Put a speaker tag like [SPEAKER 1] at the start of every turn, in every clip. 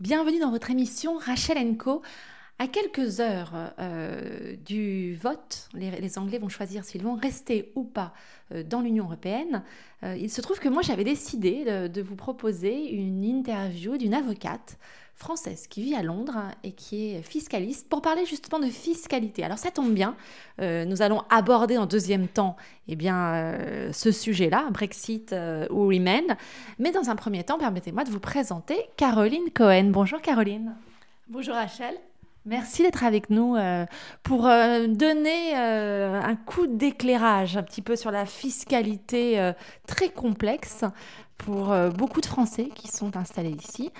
[SPEAKER 1] Bienvenue dans votre émission Rachel Co. À quelques heures euh, du vote, les, Anglais vont choisir s'ils vont rester ou pas euh, dans l'Union européenne. Euh, il se trouve que moi j'avais décidé de, vous proposer une interview d'une avocate française qui vit à Londres et qui est fiscaliste pour parler justement de fiscalité. Alors ça tombe bien, nous allons aborder en deuxième temps eh bien, ce sujet-là, Brexit ou Remain. Mais dans un premier temps, permettez-moi de vous présenter Caroline Cohen. Bonjour Caroline.
[SPEAKER 2] Bonjour Rachel.
[SPEAKER 1] Merci d'être avec nous euh, pour euh, donner euh, un coup d'éclairage un petit peu sur la fiscalité très complexe pour beaucoup de Français qui sont installés ici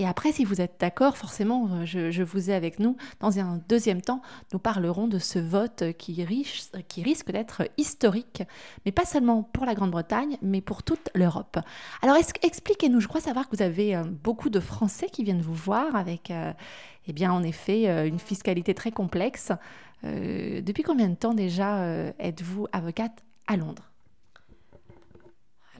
[SPEAKER 1] et après, si vous êtes d'accord, forcément, euh, je, vous ai avec nous. Dans un deuxième temps, nous parlerons de ce vote qui, risque d'être historique, mais pas seulement pour la Grande-Bretagne, mais pour toute l'Europe. Alors, expliquez-nous, je crois savoir que vous avez euh, beaucoup de Français qui viennent vous voir avec, euh, eh bien, en effet, une fiscalité très complexe. depuis combien de temps déjà êtes-vous avocate à Londres?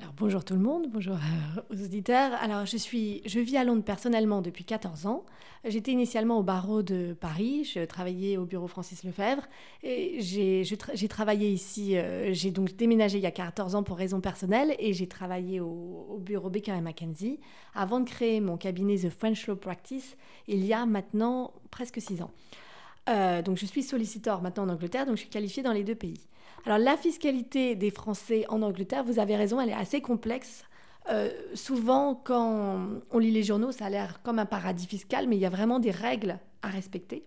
[SPEAKER 2] Alors bonjour tout le monde, bonjour euh, aux auditeurs. Alors je suis, je vis à Londres personnellement depuis 14 ans. J'étais initialement au barreau de Paris, je travaillais au bureau Francis Lefebvre et j'ai travaillé ici, euh, j'ai donc déménagé il y a 14 ans pour raisons personnelles et j'ai travaillé au, bureau Baker Mackenzie avant de créer mon cabinet The French Law Practice il y a maintenant presque 6 ans. Euh, donc je suis solliciteur maintenant en Angleterre, donc je suis qualifiée dans les deux pays. Alors la fiscalité des Français en Angleterre, vous avez raison, elle est assez complexe. Euh, souvent, quand on lit les journaux, ça a l'air comme un paradis fiscal, mais il y a vraiment des règles à respecter.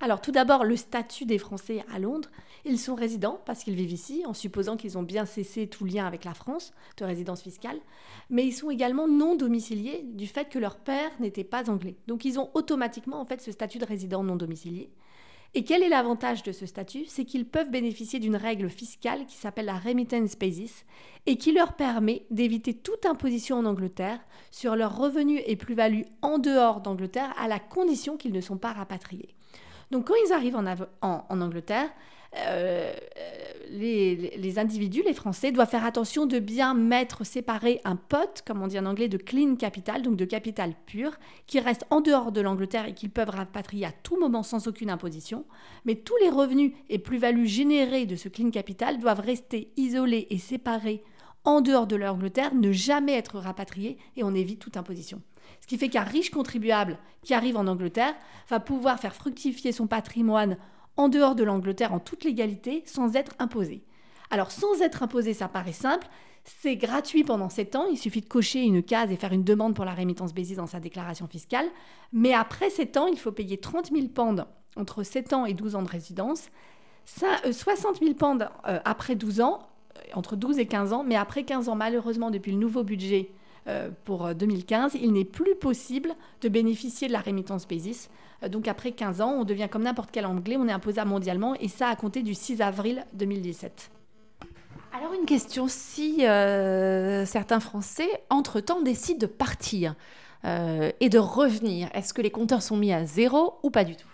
[SPEAKER 2] Alors tout d'abord, le statut des Français à Londres. Ils sont résidents parce qu'ils vivent ici, en supposant qu'ils ont bien cessé tout lien avec la France de résidence fiscale. Mais ils sont également non domiciliés du fait que leur père n'était pas anglais. Donc ils ont automatiquement en fait ce statut de résident non domicilié. Et quel est l'avantage de ce statut? C'est qu'ils peuvent bénéficier d'une règle fiscale qui s'appelle la remittance basis et qui leur permet d'éviter toute imposition en Angleterre sur leurs revenus et plus-values en dehors d'Angleterre à la condition qu'ils ne sont pas rapatriés. Donc quand ils arrivent en, Angleterre, euh, les, individus, les Français, doivent faire attention de bien mettre séparé un pot, comme on dit en anglais, de clean capital, donc de capital pur, qui reste en dehors de l'Angleterre et qu'ils peuvent rapatrier à tout moment sans aucune imposition. Mais tous les revenus et plus-values générés de ce clean capital doivent rester isolés et séparés en dehors de l'Angleterre, ne jamais être rapatriés et on évite toute imposition. Ce qui fait qu'un riche contribuable qui arrive en Angleterre va pouvoir faire fructifier son patrimoine en dehors de l'Angleterre en toute légalité sans être imposé. Alors sans être imposé, ça paraît simple, c'est gratuit pendant 7 ans, il suffit de cocher une case et faire une demande pour la rémittance basis dans sa déclaration fiscale, mais après 7 ans, il faut payer 30 000 pounds entre 7 ans et 12 ans de résidence, 60 000 pounds après 12 ans, euh, entre 12 et 15 ans, mais après 15 ans, malheureusement, depuis le nouveau budget euh, pour 2015, euh, il n'est plus possible de bénéficier de la rémittance basis. Euh, donc après 15 ans, on devient comme n'importe quel anglais, on est imposable mondialement et ça a compté du 6 avril 2017.
[SPEAKER 1] Alors une question, si certains Français, entre-temps, décident de partir et de revenir, est-ce que les compteurs sont mis à zéro ou pas du tout?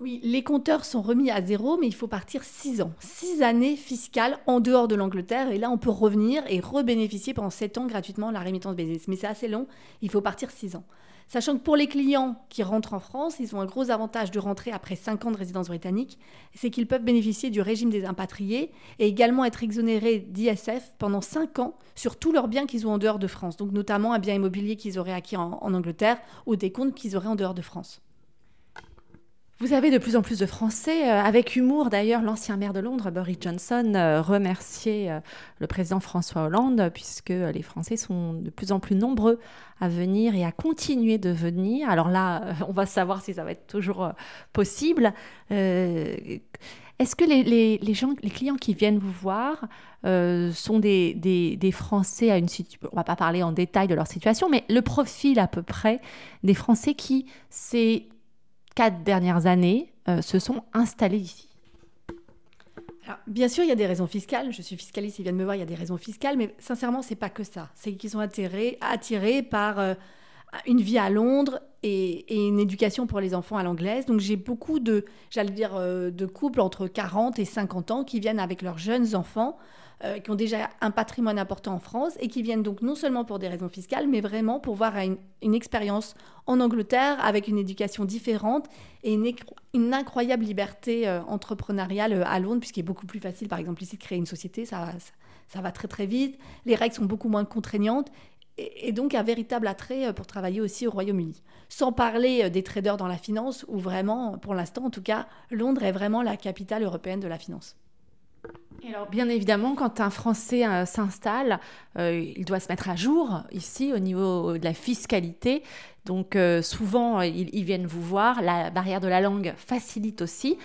[SPEAKER 2] Oui, les compteurs sont remis à zéro, mais il faut partir six ans. Six années fiscales en dehors de l'Angleterre. Et là, on peut revenir et rebénéficier pendant sept ans gratuitement la rémittance business. Mais c'est assez long, il faut partir six ans. Sachant que pour les clients qui rentrent en France, ils ont un gros avantage de rentrer après cinq ans de résidence britannique, c'est qu'ils peuvent bénéficier du régime des impatriés et également être exonérés d'ISF pendant cinq ans sur tous leurs biens qu'ils ont en dehors de France, donc notamment un bien immobilier qu'ils auraient acquis en Angleterre ou des comptes qu'ils auraient en dehors de France.
[SPEAKER 1] Vous avez de plus en plus de Français, euh, avec humour d'ailleurs, l'ancien maire de Londres, Boris Johnson, euh, remercier euh, le président François Hollande, puisque les Français sont de plus en plus nombreux à venir et à continuer de venir. Alors là, on va savoir si ça va être toujours possible. Est-ce que les clients qui viennent vous voir sont des, des, Français à une situation, on va pas parler en détail de leur situation, mais le profil à peu près des Français qui, c'est quatre dernières années euh, se sont installés ici
[SPEAKER 2] alors, bien sûr, il y a des raisons fiscales. Je suis fiscaliste, ils viennent me voir, il y a des raisons fiscales, mais sincèrement, c'est pas que ça. C'est qu'ils sont attirés, attirés par euh, une vie à Londres et, une éducation pour les enfants à l'anglaise. Donc j'ai beaucoup de, j'allais dire, euh, de couples entre 40 et 50 ans qui viennent avec leurs jeunes enfants, euh, qui ont déjà un patrimoine important en France et qui viennent donc non seulement pour des raisons fiscales, mais vraiment pour voir une, expérience en Angleterre avec une éducation différente et une, incroyable liberté euh, entrepreneuriale à Londres, puisqu'il est beaucoup plus facile, par exemple ici, de créer une société, ça, ça va très très vite, les règles sont beaucoup moins contraignantes et donc un véritable attrait euh, pour travailler aussi au Royaume-Uni. Sans parler euh, des traders dans la finance, où vraiment, pour l'instant en tout cas, Londres est vraiment la capitale européenne de la finance.
[SPEAKER 1] Alors, bien évidemment, quand un Français euh, s'installe, il doit se mettre à jour ici au niveau de la fiscalité. Donc, souvent, ils, viennent vous voir. La barrière de la langue facilite aussi.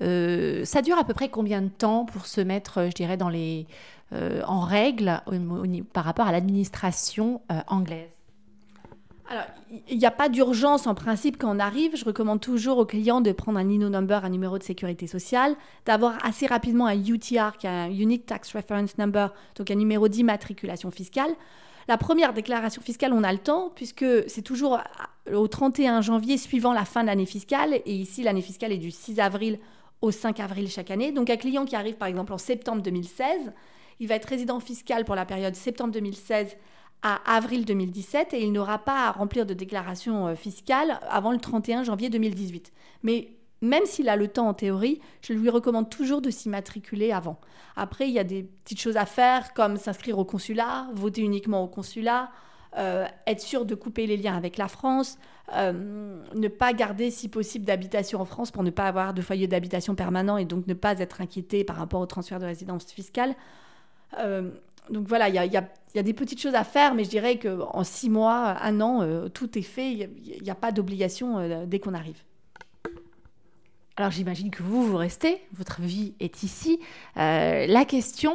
[SPEAKER 1] ça dure à peu près combien de temps pour se mettre, je dirais, dans les, euh, en règle par rapport à l'administration euh, anglaise?
[SPEAKER 2] Alors, il n'y a pas d'urgence en principe quand on arrive. Je recommande toujours aux clients de prendre un INO number, un numéro de sécurité sociale, d'avoir assez rapidement un UTR, qui est un Unique Tax Reference Number, donc un numéro d'immatriculation fiscale. La première déclaration fiscale, on a le temps, puisque c'est toujours au 31 janvier suivant la fin de l'année fiscale. Et ici, l'année fiscale est du 6 avril au 5 avril chaque année. Donc, un client qui arrive par exemple en septembre 2016, il va être résident fiscal pour la période septembre 2016 à avril 2017 et il n'aura pas à remplir de déclaration euh, fiscale avant le 31 janvier 2018. Mais même s'il a le temps en théorie, je lui recommande toujours de s'immatriculer avant. Après, il y a des petites choses à faire comme s'inscrire au consulat, voter uniquement au consulat, euh, être sûr de couper les liens avec la France, euh, ne pas garder si possible d'habitation en France pour ne pas avoir de foyer d'habitation permanent et donc ne pas être inquiété par rapport au transfert de résidence fiscale. Donc voilà, il y a, des petites choses à faire, mais je dirais qu'en six mois, un an, euh, tout est fait. Il n'y a, pas d'obligation euh, dès qu'on arrive.
[SPEAKER 1] Alors j'imagine que vous, vous restez, votre vie est ici. la question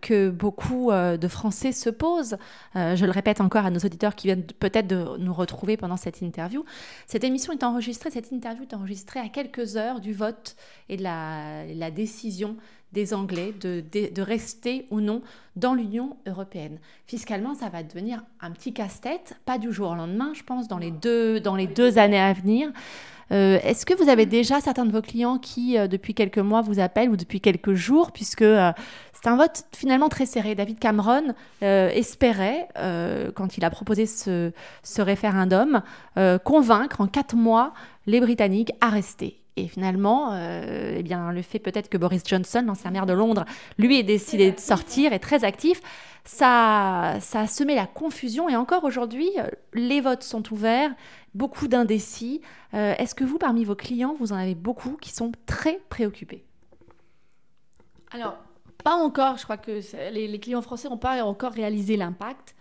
[SPEAKER 1] que beaucoup de Français se posent, je le répète encore à nos auditeurs qui viennent peut-être de nous retrouver pendant cette interview, cette émission est enregistrée, cette interview est enregistrée à quelques heures du vote et de la décision des Anglais de, rester ou non dans l'Union européenne. Fiscalement, ça va devenir un petit casse-tête, pas du jour au lendemain, je pense, dans les deux, années à venir. Euh, est-ce que vous avez déjà certains de vos clients qui, euh, depuis quelques mois, vous appellent ou depuis quelques jours, puisque euh, c'est un vote finalement très serré. David Cameron espérait, quand il a proposé ce référendum, convaincre en quatre mois les Britanniques à rester. Et finalement, euh, eh bien, le fait peut-être que Boris Johnson, l'ancien maire de Londres, lui ait décidé de sortir, est très actif, ça, ça a semé la confusion. Et encore aujourd'hui, euh, les votes sont ouverts, beaucoup d'indécis. Euh, est-ce que vous, parmi vos clients, vous en avez beaucoup qui sont très préoccupés?
[SPEAKER 2] Alors, pas encore. Je crois que les, clients français n'ont pas encore réalisé l'impact.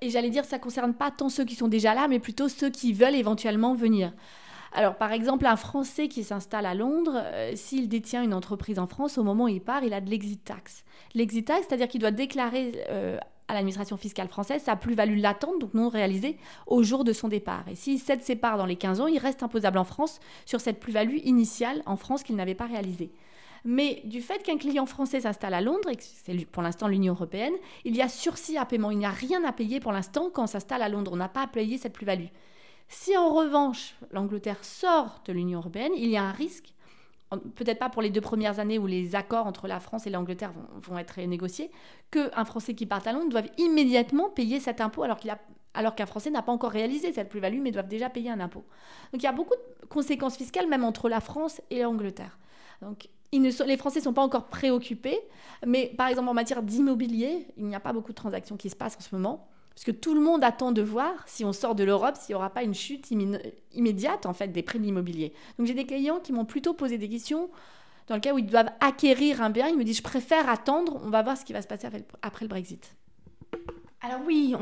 [SPEAKER 2] et j'allais dire, ça ne concerne pas tant ceux qui sont déjà là, mais plutôt ceux qui veulent éventuellement venir. Alors, par exemple, un Français qui s'installe à Londres, euh, s'il détient une entreprise en France, au moment où il part, il a de l'exit tax. L'exit tax, c'est-à-dire qu'il doit déclarer euh, à l'administration fiscale française sa plus-value latente, donc non réalisée, au jour de son départ. Et s'il cède ses parts dans les 15 ans, il reste imposable en France sur cette plus-value initiale en France qu'il n'avait pas réalisée. Mais du fait qu'un client français s'installe à Londres, et que c'est pour l'instant l'Union européenne, il y a sursis à paiement. Il n'y a rien à payer pour l'instant quand on s'installe à Londres. On n'a pas à payer cette plus-value. Si en revanche l'Angleterre sort de l'Union européenne, il y a un risque, peut-être pas pour les deux premières années où les accords entre la France et l'Angleterre vont, être négociés, qu'un Français qui part à Londres doive immédiatement payer cet impôt alors qu'il a alors qu'un Français n'a pas encore réalisé cette plus-value, mais doivent déjà payer un impôt. Donc il y a beaucoup de conséquences fiscales, même entre la France et l'Angleterre. Donc les Français ne sont pas encore préoccupés, mais par exemple en matière d'immobilier, il n'y a pas beaucoup de transactions qui se passent en ce moment. Parce que tout le monde attend de voir si on sort de l'Europe, s'il n'y aura pas une chute immédiate en fait des prix de l'immobilier. Donc j'ai des clients qui m'ont plutôt posé des questions dans le cas où ils doivent acquérir un bien. Ils me disent je préfère attendre, on va voir ce qui va se passer après le Brexit.
[SPEAKER 1] Alors oui,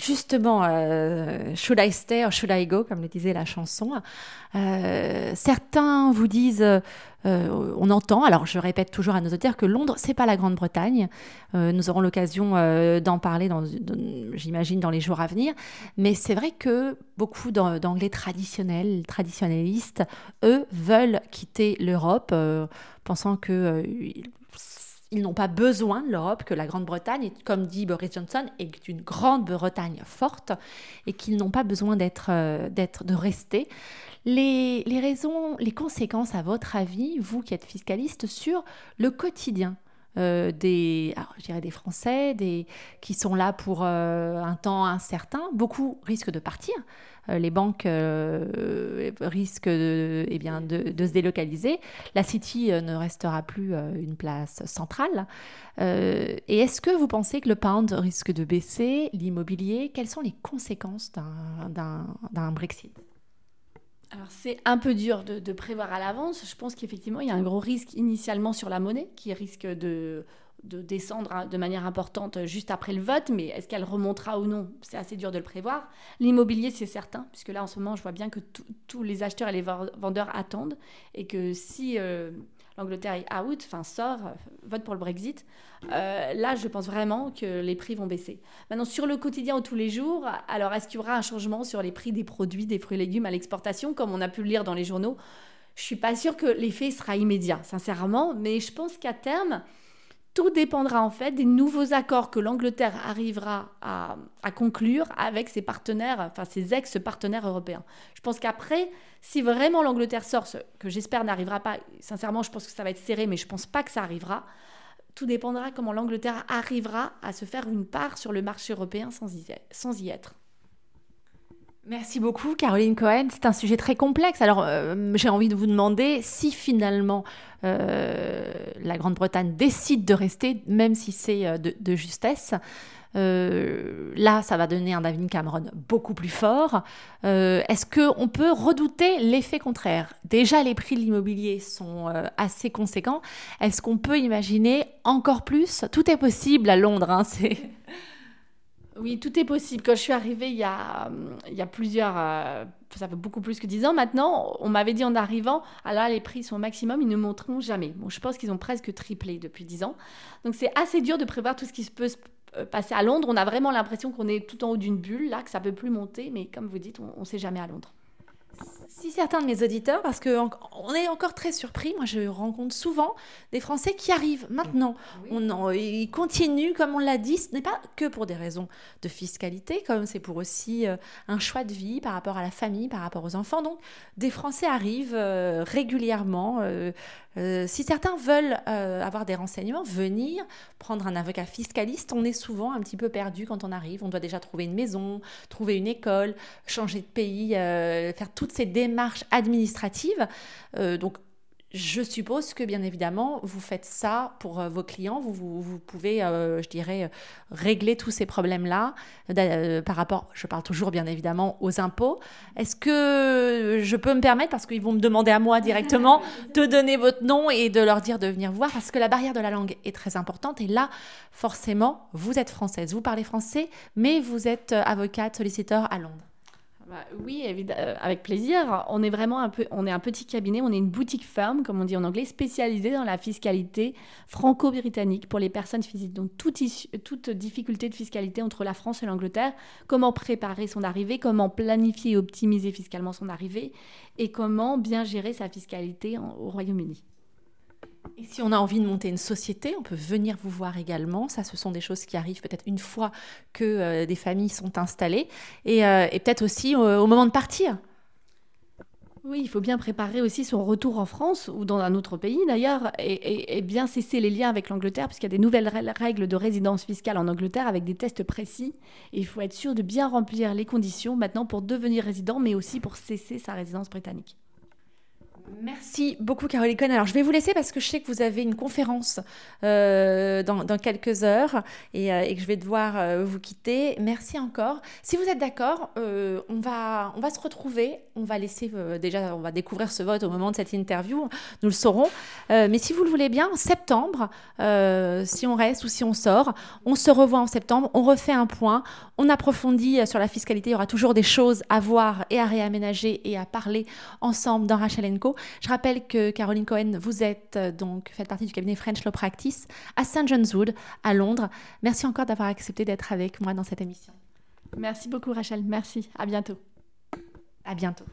[SPEAKER 1] justement, euh, should I stay or should I go, comme le disait la chanson. Euh, certains vous disent, euh, on entend, alors je répète toujours à nos auditeurs que Londres, c'est pas la Grande-Bretagne. nous aurons l'occasion d'en parler, j'imagine, dans les jours à venir. Mais c'est vrai que beaucoup d'Anglais traditionnels, traditionnalistes, eux, veulent quitter l'Europe, pensant que ils n'ont pas besoin de l'Europe, que la Grande-Bretagne, comme dit Boris Johnson, est une Grande-Bretagne forte et qu'ils n'ont pas besoin d'être, euh, d'être, de rester. Les, les, raisons, les conséquences, à votre avis, vous qui êtes fiscaliste, sur le quotidien euh, des, je dirais des Français, des, qui sont là pour euh, un temps incertain. Beaucoup risquent de partir. Euh, les banques risquent eh bien, de, de, se délocaliser. La City ne restera plus une place centrale. et est-ce que vous pensez que le pound risque de baisser, l'immobilier? Quelles sont les conséquences d'un Brexit?
[SPEAKER 2] Alors c'est un peu dur de, prévoir à l'avance. Je pense qu'effectivement, il y a un gros risque initialement sur la monnaie qui risque de, descendre de manière importante juste après le vote, mais est-ce qu'elle remontera ou non C'est assez dur de le prévoir. L'immobilier, c'est certain, puisque là, en ce moment, je vois bien que tous les acheteurs et les vendeurs attendent, et que si euh, l'Angleterre est out, enfin sort, euh, vote pour le Brexit, euh, là, je pense vraiment que les prix vont baisser. Maintenant, sur le quotidien ou tous les jours, alors est-ce qu'il y aura un changement sur les prix des produits, des fruits et légumes à l'exportation, comme on a pu le lire dans les journaux? Je suis pas sûre que l'effet sera immédiat, sincèrement, mais je pense qu'à terme, tout dépendra en fait des nouveaux accords que l'Angleterre arrivera à, conclure avec ses partenaires, enfin ses ex-partenaires européens. Je pense qu'après, si vraiment l'Angleterre sort, ce que j'espère n'arrivera pas, sincèrement je pense que ça va être serré, mais je pense pas que ça arrivera, tout dépendra comment l'Angleterre arrivera à se faire une part sur le marché européen sans y être.
[SPEAKER 1] Merci beaucoup, Caroline Cohen. C'est un sujet très complexe. Alors, euh, j'ai envie de vous demander si finalement euh, la Grande-Bretagne décide de rester, même si c'est euh, de, justesse. là, ça va donner un David Cameron beaucoup plus fort. Est-ce qu'on peut redouter l'effet contraire? Déjà, les prix de l'immobilier sont assez conséquents. Est-ce qu'on peut imaginer encore plus? Tout est possible à Londres. Hein, c'est
[SPEAKER 2] oui, tout est possible. Quand je suis arrivée il y a, a plusieurs, euh, ça fait beaucoup plus que 10 ans maintenant, on m'avait dit en arrivant, ah là les prix sont au maximum, ils ne monteront jamais. Bon, je pense qu'ils ont presque triplé depuis 10 ans. Donc c'est assez dur de prévoir tout ce qui se peut euh, passer à Londres. On a vraiment l'impression qu'on est tout en haut d'une bulle, là, que ça peut plus monter, mais comme vous dites, on ne sait jamais à Londres.
[SPEAKER 1] Si certains de mes auditeurs, parce qu'on on est encore très surpris, moi je rencontre souvent des Français qui arrivent maintenant. On, ils continuent, comme on l'a dit, ce n'est pas que pour des raisons de fiscalité, comme c'est pour aussi euh, un choix de vie par rapport à la famille, par rapport aux enfants. Donc des Français arrivent euh, régulièrement. Euh, si certains veulent avoir des renseignements, venir prendre un avocat fiscaliste, on est souvent un petit peu perdu quand on arrive. On doit déjà trouver une maison, trouver une école, changer de pays, faire toutes ces démarches administratives. Euh, donc, je suppose que bien évidemment, vous faites ça pour euh, vos clients. Vous, vous, pouvez, euh, je dirais, régler tous ces problèmes-là par rapport, je parle toujours bien évidemment, aux impôts. Est-ce que je peux me permettre, parce qu'ils vont me demander à moi directement, de donner votre nom et de leur dire de venir voir, parce que la barrière de la langue est très importante. Et là, forcément, vous êtes française, vous parlez français, mais vous êtes avocate, solliciteur à Londres.
[SPEAKER 2] Bah, oui, euh, avec plaisir. On est vraiment un, peu, on est un petit cabinet, on est une boutique ferme, comme on dit en anglais, spécialisée dans la fiscalité franco-britannique pour les personnes physiques. Donc, toute, toute difficulté de fiscalité entre la France et l'Angleterre, comment préparer son arrivée, comment planifier et optimiser fiscalement son arrivée, et comment bien gérer sa fiscalité au Royaume-Uni.
[SPEAKER 1] Et si on a envie de monter une société, on peut venir vous voir également. Ça, ce sont des choses qui arrivent peut-être une fois que euh, des familles sont installées et, euh, peut-être aussi euh, au moment de partir.
[SPEAKER 2] Oui, il faut bien préparer aussi son retour en France ou dans un autre pays d'ailleurs et, bien cesser les liens avec l'Angleterre puisqu'il y a des nouvelles règles de résidence fiscale en Angleterre avec des tests précis. Et il faut être sûr de bien remplir les conditions maintenant pour devenir résident mais aussi pour cesser sa résidence britannique.
[SPEAKER 1] Merci beaucoup Caroline Cohen. Alors je vais vous laisser parce que je sais que vous avez une conférence euh, dans, quelques heures et, euh, que je vais devoir euh, vous quitter. Merci encore. Si vous êtes d'accord, on, va, on va se retrouver. On va laisser déjà, on va découvrir ce vote au moment de cette interview. Nous le saurons. Mais si vous le voulez bien, en septembre, si on reste ou si on sort, on se revoit en septembre. On refait un point. On approfondit sur la fiscalité. Il y aura toujours des choses à voir et à réaménager et à parler ensemble dans Rachel Co. Je rappelle que Caroline Cohen, vous êtes euh, donc, faites partie du cabinet French Law Practice à St. John's Wood, à Londres. Merci encore d'avoir accepté d'être avec moi dans cette émission.
[SPEAKER 2] Merci beaucoup Rachel, merci. À bientôt.
[SPEAKER 1] À bientôt.